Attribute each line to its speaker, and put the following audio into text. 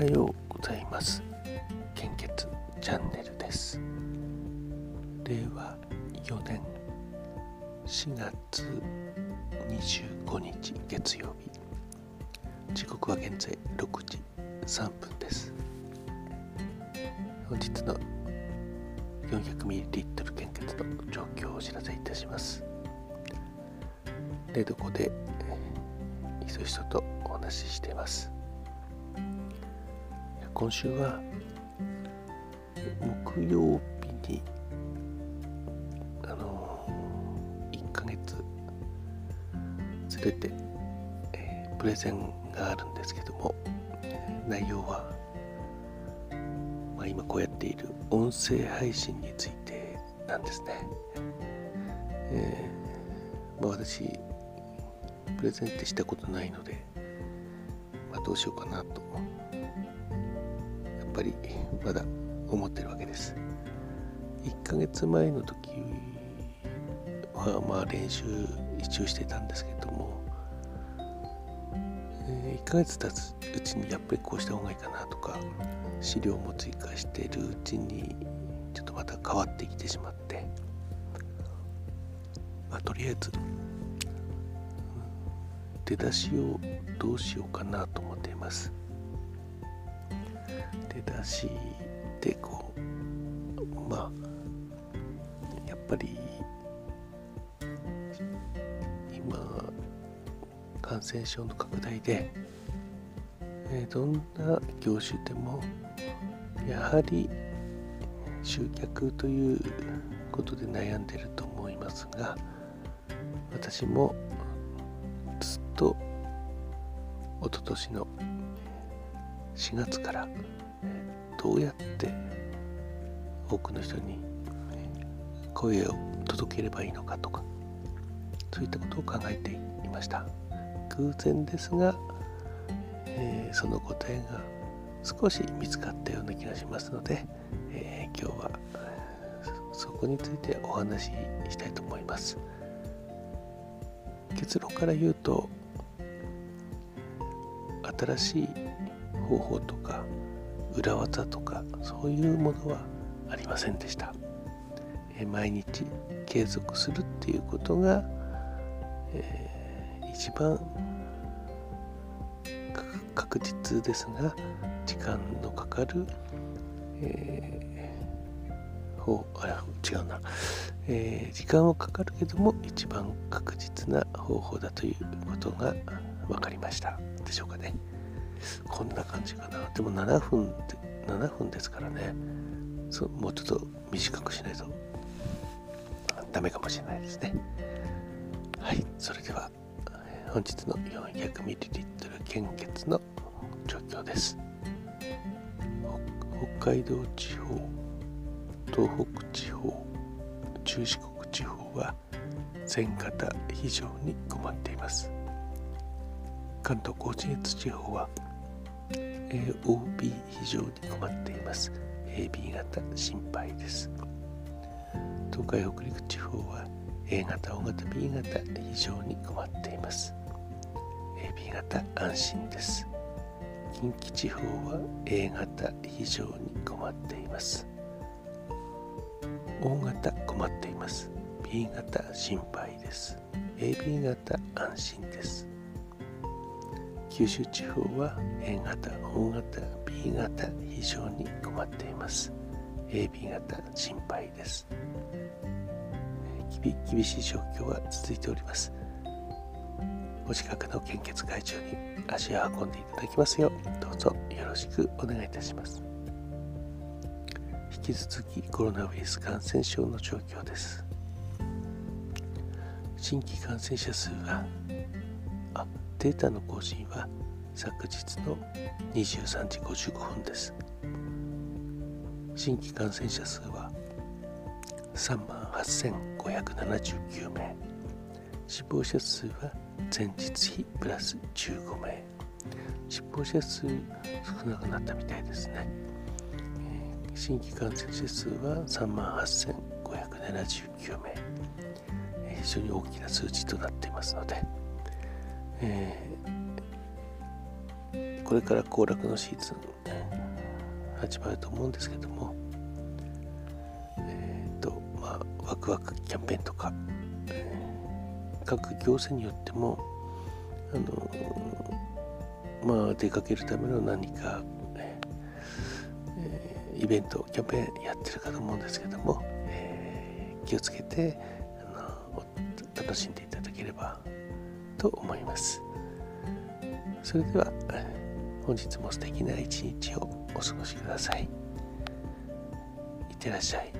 Speaker 1: はようございます。献血チャンネルです。令和4年4月25日月曜日。時刻は現在6時3分です。本日の 400ml 献血の状況をお知らせいたします。寝床でひそひそとお話ししています。今週は木曜日にあの1ヶ月ずれて、えー、プレゼンがあるんですけども内容は、まあ、今こうやっている音声配信についてなんですね、えー、まあ、私プレゼンってしたことないので、まあ、どうしようかなとぱりまだ思ってるわけです。1ヶ月前の時はまあ練習一応してたんですけども、1ヶ月経つうちにやっぱりこうした方がいいかなとか資料も追加しているうちにちょっとまた変わってきてしまって、まあ、とりあえず出だしをどうしようかなと思っています。出だしでこうまあやっぱり今感染症の拡大で、え、どんな業種でもやはり集客ということで悩んでると思いますが私もずっと一昨年の4月からどうやって多くの人に声を届ければいいのかとかそういったことを考えていました。偶然ですが、えー、その答えが少し見つかったような気がしますので、えー、今日はそこについてお話ししたいと思います。結論から言うと新しい方法とか裏技とかそういうものはありませんでした、毎日継続するっていうことが、えー、一番確実ですが時間のかかる、えー、方あ違うな、えー、時間はかかるけども一番確実な方法だということが分かりました。でしょうかね。こんな感じかな。でも7分って、7分ですからね。そうもうちょっと短くしないとダメかもしれないですね。はい、それでは本日の 400ml 献血の状況です。北海道地方、東北地方、中四国地方は全方非常に困っています。関東甲信越地方は OB 非常に困っています。AB 型心配です。東海北陸地方は A 型 O 型 B 型非常に困っています。AB 型安心です。近畿地方は A 型非常に困っています。O 型困っています。B 型心配です。AB 型安心です。九州地方は A 型、O 型、B 型非常に困っています。AB 型心配です。厳しい状況は続いております。お近くの献血会場に足を運んでいただきますよう、どうぞよろしくお願いいたします。引き続きコロナウイルス感染症の状況です。新規感染者数はあデータの更新は昨日の23時55分です。新規感染者数は3万8579名。死亡者数は前日比プラス15名。死亡者数少なくなったみたいですね、新規感染者数は3万8579名、非常に大きな数字となっていますので、えーこれから行楽のシーズン始まると思うんですけどもえ、ー、とまあワクワクキャンペーンとか、えー、各行政によってもあのまあ出かけるための何か、えー、イベントキャンペーンやってるかと思うんですけども、えー、気をつけてあの楽しんでいただければと思います。それでは本日も素敵な一日をお過ごしください。いってらっしゃい。